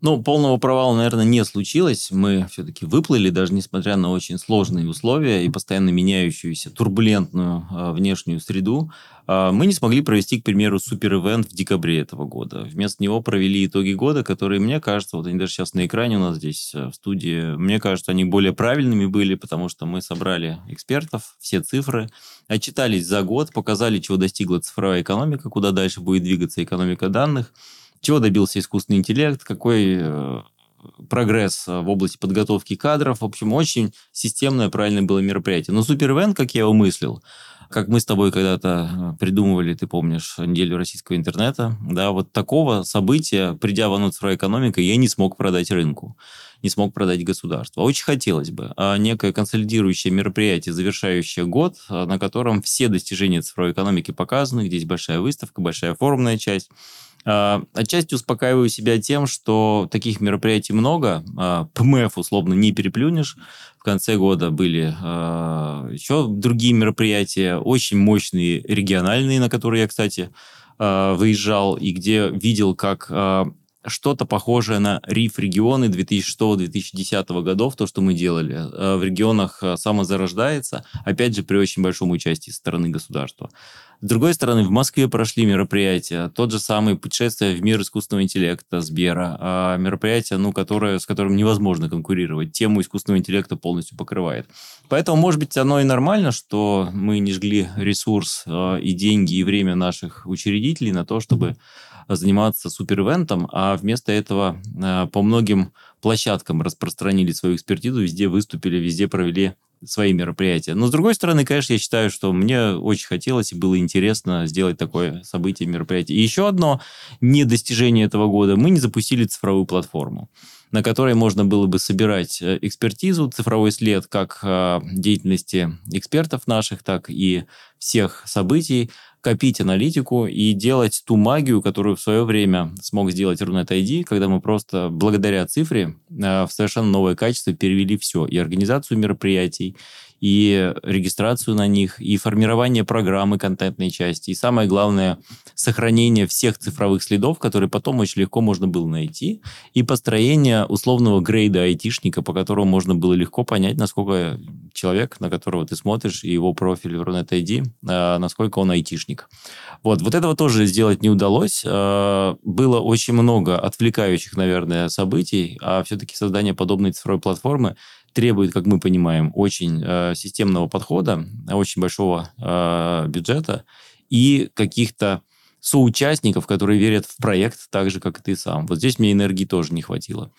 Ну, полного провала, наверное, не случилось. Мы все-таки выплыли, даже несмотря на очень сложные условия и постоянно меняющуюся турбулентную э, внешнюю среду. Э, мы не смогли провести, к примеру, супер-эвент в декабре этого года. Вместо него провели итоги года, которые, мне кажется, вот они даже сейчас на экране у нас здесь э, в студии, мне кажется, они более правильными были, потому что мы собрали экспертов, все цифры, отчитались за год, показали, чего достигла цифровая экономика, куда дальше будет двигаться экономика данных – чего добился искусственный интеллект, какой э, прогресс э, в области подготовки кадров. В общем, очень системное, правильное было мероприятие. Но Супервен, как я его мыслил, как мы с тобой когда-то э, придумывали, ты помнишь, неделю российского интернета, да, вот такого события, придя в анонс цифровая экономика, я не смог продать рынку, не смог продать государство. Очень хотелось бы. А некое консолидирующее мероприятие, завершающее год, на котором все достижения цифровой экономики показаны, где есть большая выставка, большая форумная часть, а, отчасти успокаиваю себя тем, что таких мероприятий много. А, ПМФ условно не переплюнешь. В конце года были а, еще другие мероприятия, очень мощные региональные, на которые я, кстати, выезжал, и где видел, как что-то похожее на РИФ регионы 2006-2010 годов, то, что мы делали. Э, в регионах э, самозарождается, опять же, при очень большом участии стороны государства. С другой стороны, в Москве прошли мероприятия, тот же самый путешествие в мир искусственного интеллекта Сбера, а мероприятие, ну, которое, с которым невозможно конкурировать, тему искусственного интеллекта полностью покрывает. Поэтому, может быть, оно и нормально, что мы не жгли ресурс э, и деньги, и время наших учредителей на то, чтобы заниматься суперивентом, а вместо этого э, по многим площадкам распространили свою экспертизу, везде выступили, везде провели свои мероприятия. Но, с другой стороны, конечно, я считаю, что мне очень хотелось и было интересно сделать такое событие, мероприятие. И еще одно недостижение этого года. Мы не запустили цифровую платформу на которой можно было бы собирать э, экспертизу, цифровой след как э, деятельности экспертов наших, так и всех событий, копить аналитику и делать ту магию, которую в свое время смог сделать Runet ID, когда мы просто благодаря цифре э, в совершенно новое качество перевели все, и организацию мероприятий, и регистрацию на них, и формирование программы контентной части, и самое главное, сохранение всех цифровых следов, которые потом очень легко можно было найти, и построение условного грейда айтишника, по которому можно было легко понять, насколько человек, на которого ты смотришь, и его профиль в Runet ID, а, насколько он айтишник. Вот, вот этого тоже сделать не удалось. А, было очень много отвлекающих, наверное, событий, а все-таки создание подобной цифровой платформы требует, как мы понимаем, очень э, системного подхода, очень большого э, бюджета и каких-то соучастников, которые верят в проект так же, как и ты сам. Вот здесь мне энергии тоже не хватило.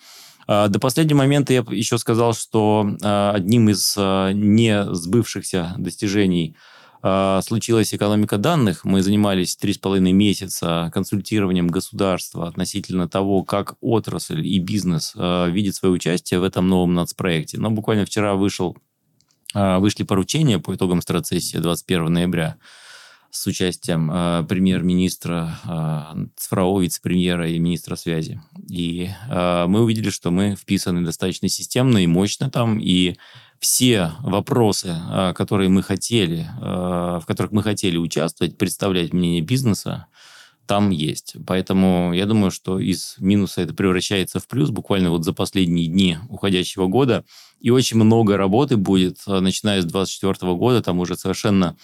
А, до последнего момента я еще сказал, что э, одним из э, не сбывшихся достижений – случилась экономика данных. Мы занимались три с половиной месяца консультированием государства относительно того, как отрасль и бизнес а, видит свое участие в этом новом нацпроекте. Но буквально вчера вышел, а, вышли поручения по итогам страцессии 21 ноября с участием э, премьер-министра, э, цифрового вице-премьера и министра связи. И э, мы увидели, что мы вписаны достаточно системно и мощно там, и все вопросы, а, которые мы хотели, а, в которых мы хотели участвовать, представлять мнение бизнеса, там есть. Поэтому я думаю, что из минуса это превращается в плюс буквально вот за последние дни уходящего года. И очень много работы будет, а, начиная с 2024 года, там уже совершенно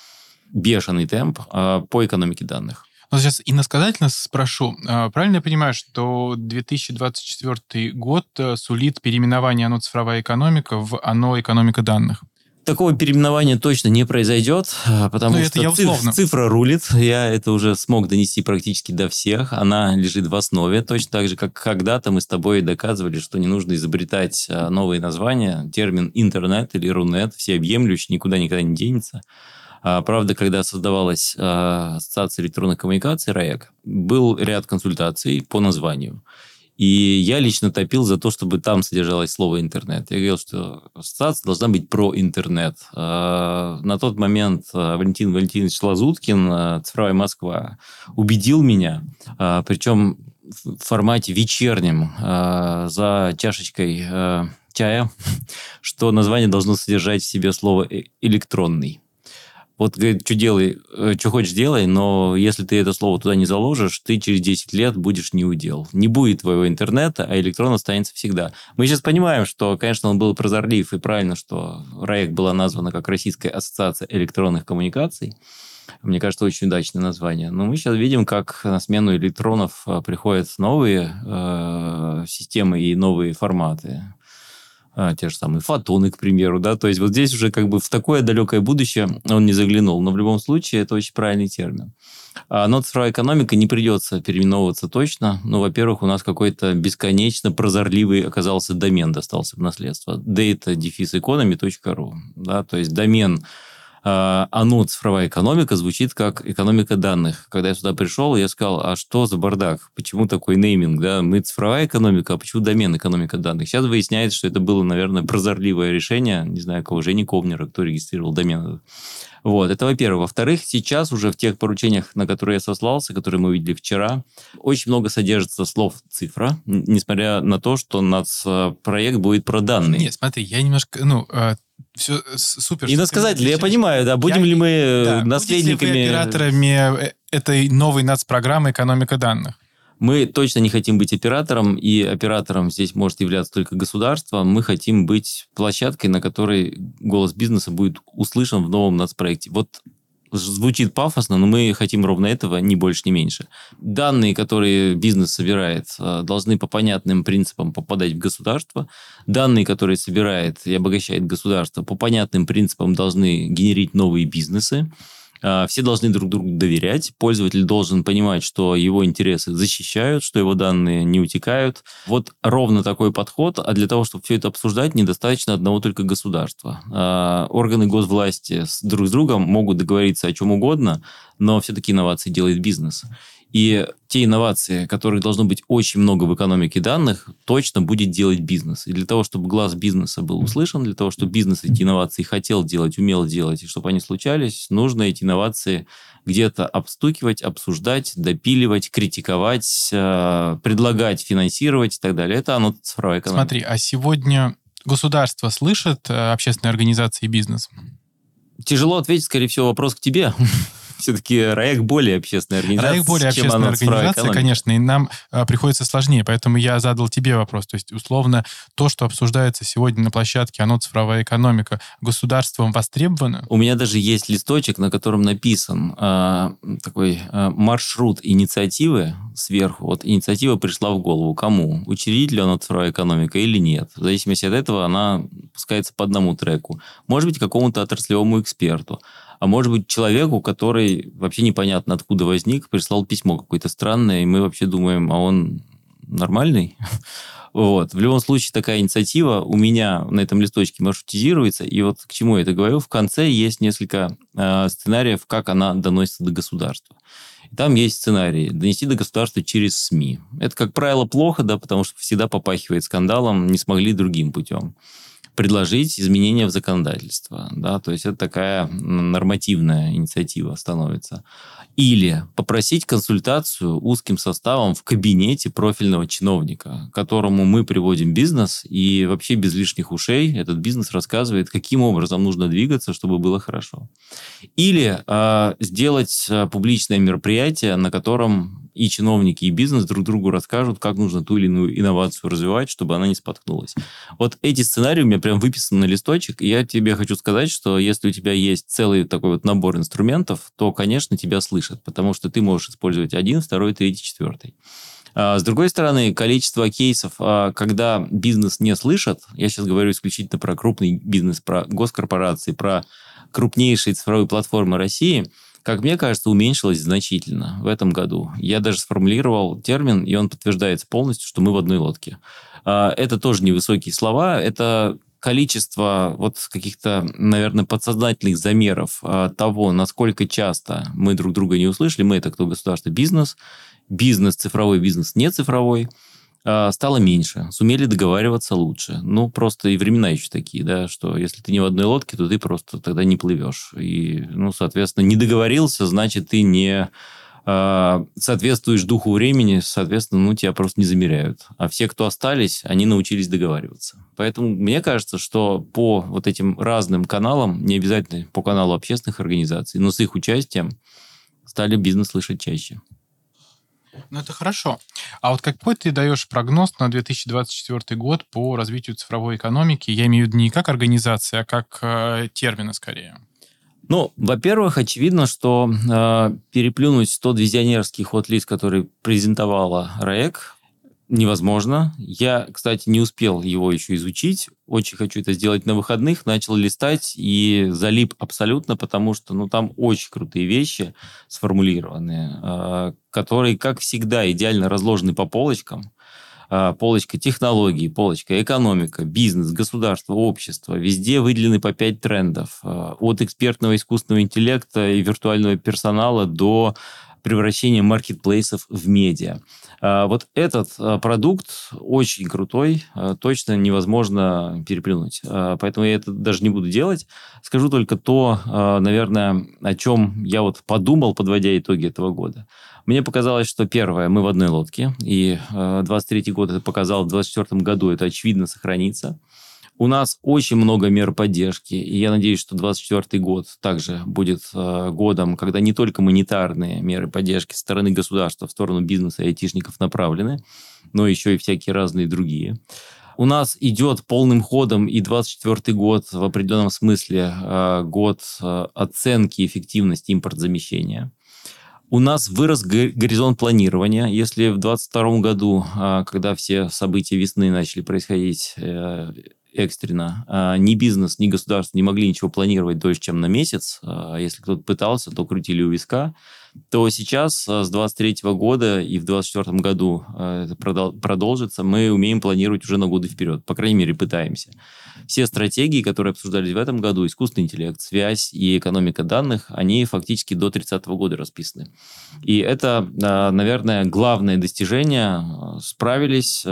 бешеный темп по экономике данных. Но сейчас иносказательно спрошу. А, правильно я понимаю, что 2024 год э, сулит переименование «Оно цифровая экономика» в «Оно экономика данных»? Такого переименования точно не произойдет, а, потому ну, что это циф- цифра рулит. Я это уже смог донести практически до всех. Она лежит в основе, точно так же, как когда-то мы с тобой доказывали, что не нужно изобретать а, новые названия. Термин интернет или рунет всеобъемлющий никуда никогда не денется. А, правда, когда создавалась а, Ассоциация электронных коммуникаций РАЭК, был ряд консультаций по названию. И я лично топил за то, чтобы там содержалось слово «интернет». Я говорил, что ассоциация должна быть про интернет. А, на тот момент Валентин Валентинович Лазуткин, «Цифровая Москва», убедил меня, причем в формате вечернем, за чашечкой чая, что название должно содержать в себе слово «э-, «электронный». Вот, говорит, что делай, э, что хочешь делай, но если ты это слово туда не заложишь, ты через 10 лет будешь не удел. Не будет твоего интернета, а электрон останется всегда. Мы сейчас понимаем, что, конечно, он был прозорлив, и правильно, что РАЭК была названа как Российская ассоциация электронных коммуникаций. Мне кажется, очень удачное название. Но мы сейчас видим, как на смену электронов э, приходят новые э, системы и новые форматы а, те же самые фотоны, к примеру, да, то есть вот здесь уже как бы в такое далекое будущее он не заглянул, но в любом случае это очень правильный термин. А, но цифровая экономика не придется переименовываться точно. Ну, во-первых, у нас какой-то бесконечно прозорливый оказался домен достался в наследство. data-economy.ru. Да, то есть домен оно, цифровая экономика, звучит как экономика данных. Когда я сюда пришел, я сказал, а что за бардак? Почему такой нейминг? Да? Мы цифровая экономика, а почему домен экономика данных? Сейчас выясняется, что это было, наверное, прозорливое решение, не знаю, кого, Жени Ковнера, кто регистрировал домен. Вот, это во-первых. Во-вторых, сейчас уже в тех поручениях, на которые я сослался, которые мы увидели вчера, очень много содержится слов цифра, несмотря на то, что у нас э, проект будет про данные. Нет, смотри, я немножко, ну, э, все супер. И сказать, я понимаю, да, будем я, ли мы да, наследниками... Будете ли операторами э, этой новой нацпрограммы «Экономика данных»? Мы точно не хотим быть оператором, и оператором здесь может являться только государство. Мы хотим быть площадкой, на которой голос бизнеса будет услышан в новом нацпроекте. Вот звучит пафосно, но мы хотим ровно этого, ни больше, ни меньше. Данные, которые бизнес собирает, э, должны по понятным принципам попадать в государство. Данные, которые собирает и обогащает государство, по понятным принципам должны генерить новые бизнесы. А, все должны друг другу доверять. Пользователь должен понимать, что его интересы защищают, что его данные не утекают. Вот ровно такой подход. А для того, чтобы все это обсуждать, недостаточно одного только государства. А, органы госвласти друг с другом могут договориться о чем угодно, но все-таки инновации делает бизнес. И те инновации, которых должно быть очень много в экономике данных, точно будет делать бизнес. И для того, чтобы глаз бизнеса был услышан, для того, чтобы бизнес эти инновации хотел делать, умел делать, и чтобы они случались, нужно эти инновации где-то обстукивать, обсуждать, допиливать, критиковать, э, предлагать, финансировать и так далее. Это оно цифровая экономика. Смотри, а сегодня государство слышит э, общественные организации и бизнес? Тяжело ответить, скорее всего, вопрос к тебе. Все-таки РАЭК более общественная организация, РАЭК более общественная организация, конечно, и нам а, приходится сложнее, поэтому я задал тебе вопрос. То есть, условно, то, что обсуждается сегодня на площадке «Оно цифровая экономика», государством востребовано? У меня даже есть листочек, на котором написан э, такой э, маршрут инициативы сверху. Вот инициатива пришла в голову. Кому? Учредителю «Оно цифровая экономика» или нет? В зависимости от этого она пускается по одному треку. Может быть, какому-то отраслевому эксперту а может быть человеку, который вообще непонятно откуда возник, прислал письмо какое-то странное, и мы вообще думаем, а он нормальный? Вот. В любом случае, такая инициатива у меня на этом листочке маршрутизируется. И вот к чему я это говорю, в конце есть несколько э, сценариев, как она доносится до государства. И там есть сценарий донести до государства через СМИ. Это, как правило, плохо, да, потому что всегда попахивает скандалом, не смогли другим путем предложить изменения в законодательство. Да? То есть это такая нормативная инициатива становится. Или попросить консультацию узким составом в кабинете профильного чиновника, которому мы приводим бизнес, и вообще без лишних ушей этот бизнес рассказывает, каким образом нужно двигаться, чтобы было хорошо. Или э, сделать э, публичное мероприятие, на котором и чиновники, и бизнес друг другу расскажут, как нужно ту или иную инновацию развивать, чтобы она не споткнулась. Вот эти сценарии у меня прям выписаны на листочек, и я тебе хочу сказать, что если у тебя есть целый такой вот набор инструментов, то, конечно, тебя слышат, потому что ты можешь использовать один, второй, третий, четвертый. А с другой стороны, количество кейсов, а, когда бизнес не слышат, я сейчас говорю исключительно про крупный бизнес, про госкорпорации, про крупнейшие цифровые платформы России – как мне кажется, уменьшилось значительно в этом году. Я даже сформулировал термин, и он подтверждается полностью, что мы в одной лодке. А, это тоже невысокие слова, это количество вот каких-то, наверное, подсознательных замеров а, того, насколько часто мы друг друга не услышали. Мы это кто государство, бизнес, бизнес цифровой, бизнес не цифровой – а, стало меньше, сумели договариваться лучше. Ну, просто и времена еще такие, да, что если ты не в одной лодке, то ты просто тогда не плывешь. И, ну, соответственно, не договорился, значит, ты не соответствуешь духу времени, соответственно, ну, тебя просто не замеряют. А все, кто остались, они научились договариваться. Поэтому мне кажется, что по вот этим разным каналам, не обязательно по каналу общественных организаций, но с их участием, стали бизнес слышать чаще. Ну, это хорошо. А вот какой ты даешь прогноз на 2024 год по развитию цифровой экономики? Я имею в виду не как организация, а как э, термины скорее. Ну, во-первых, очевидно, что э, переплюнуть тот визионерский ход-лист, который презентовала РАЭК, невозможно. Я, кстати, не успел его еще изучить. Очень хочу это сделать на выходных. Начал листать и залип абсолютно, потому что ну, там очень крутые вещи сформулированы, а, которые, как всегда, идеально разложены по полочкам. А, полочка технологий, полочка экономика, бизнес, государство, общество. Везде выделены по пять трендов. А, от экспертного искусственного интеллекта и виртуального персонала до превращения маркетплейсов в медиа. А, вот этот а, продукт очень крутой, а, точно невозможно переплюнуть. Поэтому я это даже не буду делать. Скажу только то, наверное, о чем я вот подумал, подводя итоги этого года. Мне показалось, что первое, мы в одной лодке, и 23 год это показал, в 24 году это очевидно сохранится. У нас очень много мер поддержки, и я надеюсь, что 2024 год также будет э, годом, когда не только монетарные меры поддержки со стороны государства в сторону бизнеса и айтишников направлены, но еще и всякие разные другие. У нас идет полным ходом и 2024 год в определенном смысле э, год э, оценки эффективности импортзамещения. У нас вырос горизонт планирования. Если в 2022 году, э, когда все события весны начали происходить, э, экстренно. А, ни бизнес, ни государство не могли ничего планировать дольше, чем на месяц. А, если кто-то пытался, то крутили у виска. То сейчас а, с 23 года и в 24 году это продолжится, мы умеем планировать уже на годы вперед. По крайней мере, пытаемся. Все стратегии, которые обсуждались в этом году, искусственный интеллект, связь и экономика данных, они фактически до 30 года расписаны. И это, наверное, главное достижение. Справились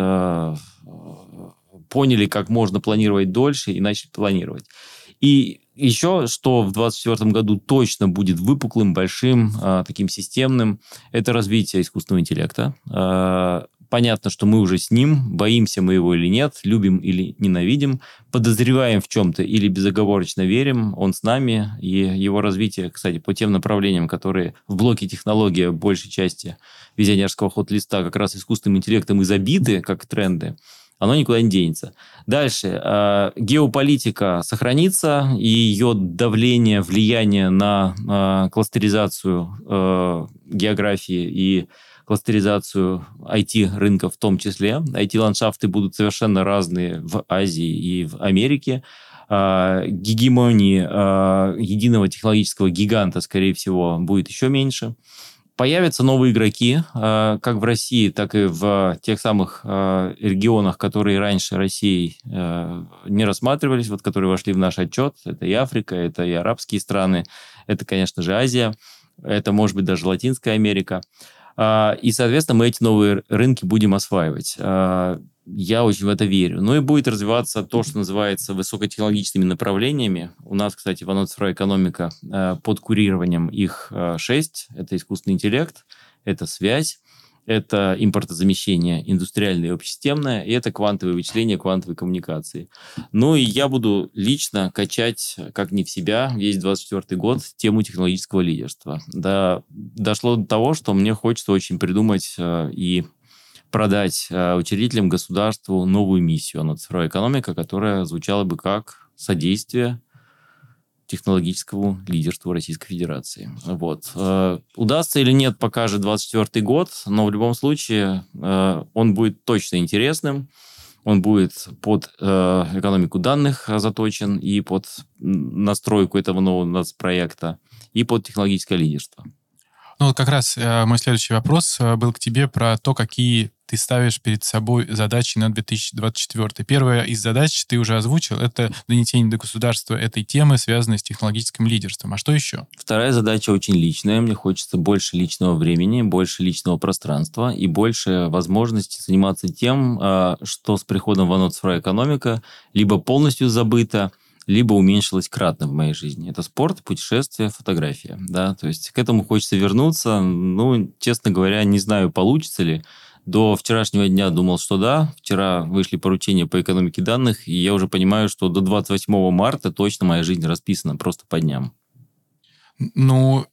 поняли, как можно планировать дольше и начали планировать. И еще, что в 2024 году точно будет выпуклым, большим, э, таким системным, это развитие искусственного интеллекта. Э, понятно, что мы уже с ним, боимся мы его или нет, любим или ненавидим, подозреваем в чем-то или безоговорочно верим, он с нами, и его развитие, кстати, по тем направлениям, которые в блоке технологии большей части визионерского ход-листа как раз искусственным интеллектом и забиты, как тренды, оно никуда не денется. Дальше. Э, геополитика сохранится, и ее давление, влияние на э, кластеризацию э, географии и кластеризацию IT-рынка в том числе. IT-ландшафты будут совершенно разные в Азии и в Америке. Гегемонии единого технологического гиганта, скорее всего, будет еще меньше появятся новые игроки, э, как в России, так и в тех самых э, регионах, которые раньше Россией э, не рассматривались, вот которые вошли в наш отчет. Это и Африка, это и арабские страны, это, конечно же, Азия, это, может быть, даже Латинская Америка. И, соответственно, мы эти новые рынки будем осваивать. Я очень в это верю. Ну и будет развиваться то, что называется высокотехнологичными направлениями. У нас, кстати, в Анон цифровая экономика э, под курированием их э, шесть. Это искусственный интеллект, это связь, это импортозамещение индустриальное и общесистемное, и это квантовые вычисления, квантовые коммуникации. Ну и я буду лично качать, как не в себя, весь 24 год тему технологического лидерства. Да, дошло до того, что мне хочется очень придумать э, и продать э, учредителям государству новую миссию на цифровая экономика, которая звучала бы как содействие технологическому лидерству Российской Федерации. Вот. Э, удастся или нет, покажет 24 год, но в любом случае э, он будет точно интересным. Он будет под экономику данных заточен и под настройку этого нового проекта, и под технологическое лидерство. Ну, вот как раз э, мой следующий вопрос э, был к тебе про то, какие ты ставишь перед собой задачи на 2024. Первая из задач ты уже озвучил, это донесение до государства этой темы, связанной с технологическим лидерством. А что еще? Вторая задача очень личная. Мне хочется больше личного времени, больше личного пространства и больше возможности заниматься тем, э, что с приходом в цифровая экономика либо полностью забыто, либо уменьшилось кратно в моей жизни. Это спорт, путешествие, фотография. Да? То есть к этому хочется вернуться. Ну, честно говоря, не знаю, получится ли. До вчерашнего дня думал, что да. Вчера вышли поручения по экономике данных, и я уже понимаю, что до 28 марта точно моя жизнь расписана просто по дням. Ну,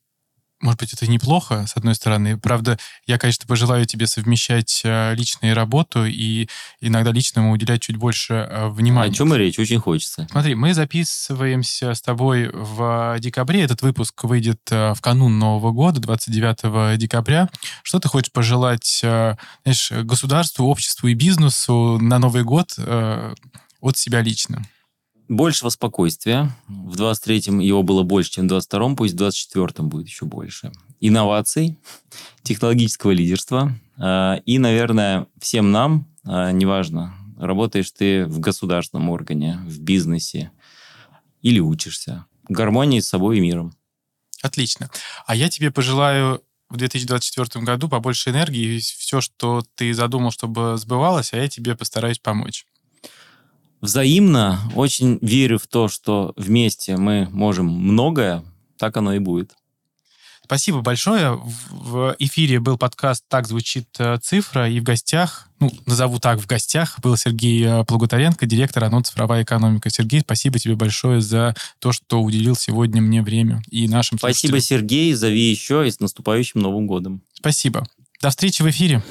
может быть, это неплохо, с одной стороны. Правда, я, конечно, пожелаю тебе совмещать э, личную работу и иногда личному уделять чуть больше э, внимания. О чем и речь? Очень хочется. Смотри, мы записываемся с тобой в декабре. Этот выпуск выйдет э, в канун Нового года, 29 декабря. Что ты хочешь пожелать знаешь, государству, обществу и бизнесу на Новый год от себя лично? Большего спокойствия. В 23-м его было больше, чем в 22-м, пусть в 24-м будет еще больше. Инноваций, технологического лидерства. А, и, наверное, всем нам, а, неважно, работаешь ты в государственном органе, в бизнесе или учишься, гармонии с собой и миром. Отлично. А я тебе пожелаю в 2024 году побольше энергии, и все, что ты задумал, чтобы сбывалось, а я тебе постараюсь помочь взаимно очень верю в то, что вместе мы можем многое, так оно и будет. Спасибо большое. В эфире был подкаст «Так звучит э, цифра», и в гостях, ну, назову так, в гостях был Сергей э, Плугутаренко, директор ОНО «Цифровая экономика». Сергей, спасибо тебе большое за то, что уделил сегодня мне время и нашим Спасибо, слушателям. Сергей, зови еще и с наступающим Новым годом. Спасибо. До встречи в эфире.